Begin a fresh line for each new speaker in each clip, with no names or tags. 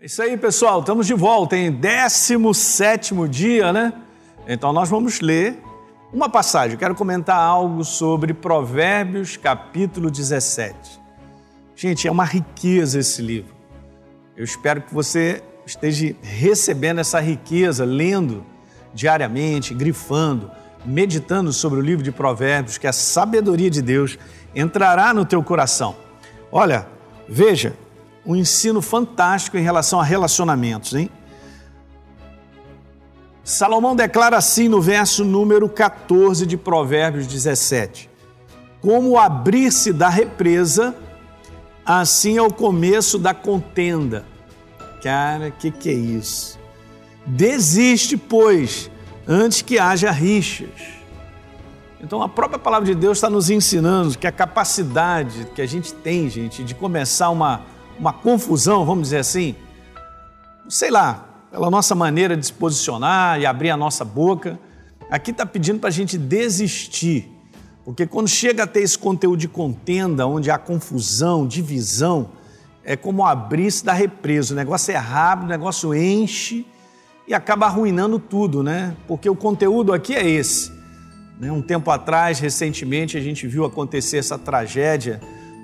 É isso aí, pessoal, estamos de volta em 17 dia, né? Então nós vamos ler uma passagem. Eu quero comentar algo sobre Provérbios, capítulo 17. Gente, é uma riqueza esse livro. Eu espero que você esteja recebendo essa riqueza, lendo diariamente, grifando, meditando sobre o livro de Provérbios, que a sabedoria de Deus entrará no teu coração. Olha, veja, um ensino fantástico em relação a relacionamentos, hein? Salomão declara assim no verso número 14 de Provérbios 17: Como abrir-se da represa, assim é o começo da contenda. Cara, que que é isso? Desiste, pois, antes que haja rixas. Então a própria palavra de Deus está nos ensinando que a capacidade que a gente tem, gente, de começar uma, uma confusão, vamos dizer assim, sei lá, pela nossa maneira de se posicionar e abrir a nossa boca, aqui está pedindo para a gente desistir. Porque quando chega a ter esse conteúdo de contenda, onde há confusão, divisão, é como abrir-se da represa. O negócio é rápido, o negócio enche e acaba arruinando tudo, né? Porque o conteúdo aqui é esse. Né? Um tempo atrás, recentemente, a gente viu acontecer essa tragédia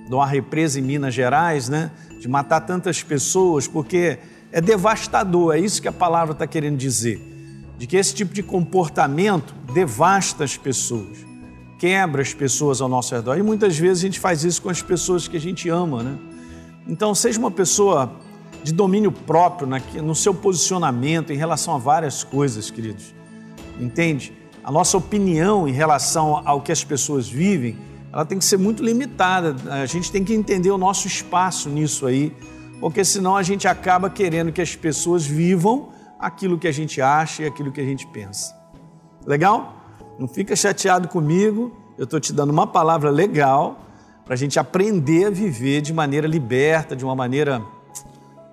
de uma represa em Minas Gerais, né? De matar tantas pessoas, porque é devastador, é isso que a palavra está querendo dizer. De que esse tipo de comportamento devasta as pessoas, quebra as pessoas ao nosso redor. E muitas vezes a gente faz isso com as pessoas que a gente ama, né? Então, seja uma pessoa de domínio próprio no seu posicionamento em relação a várias coisas, queridos. Entende? A nossa opinião em relação ao que as pessoas vivem, ela tem que ser muito limitada. A gente tem que entender o nosso espaço nisso aí porque senão a gente acaba querendo que as pessoas vivam aquilo que a gente acha e aquilo que a gente pensa. Legal? Não fica chateado comigo, eu estou te dando uma palavra legal para a gente aprender a viver de maneira liberta, de uma maneira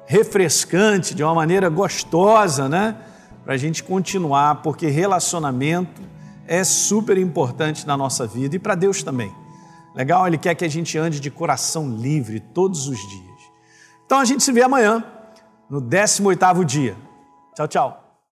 refrescante, de uma maneira gostosa, né? Para a gente continuar, porque relacionamento é super importante na nossa vida e para Deus também. Legal? Ele quer que a gente ande de coração livre todos os dias. Então a gente se vê amanhã, no 18º dia. Tchau, tchau.